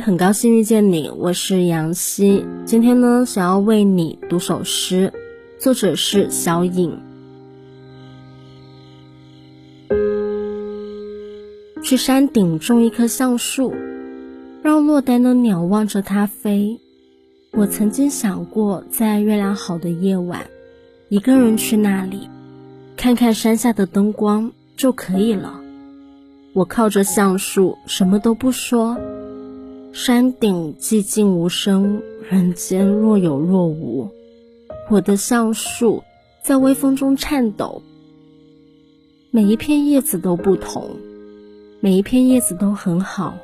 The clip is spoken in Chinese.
很高兴遇见你，我是杨希。今天呢，想要为你读首诗，作者是小影。去山顶种一棵橡树，让落单的鸟望着它飞。我曾经想过，在月亮好的夜晚，一个人去那里，看看山下的灯光就可以了。我靠着橡树，什么都不说。山顶寂静无声，人间若有若无。我的橡树在微风中颤抖，每一片叶子都不同，每一片叶子都很好。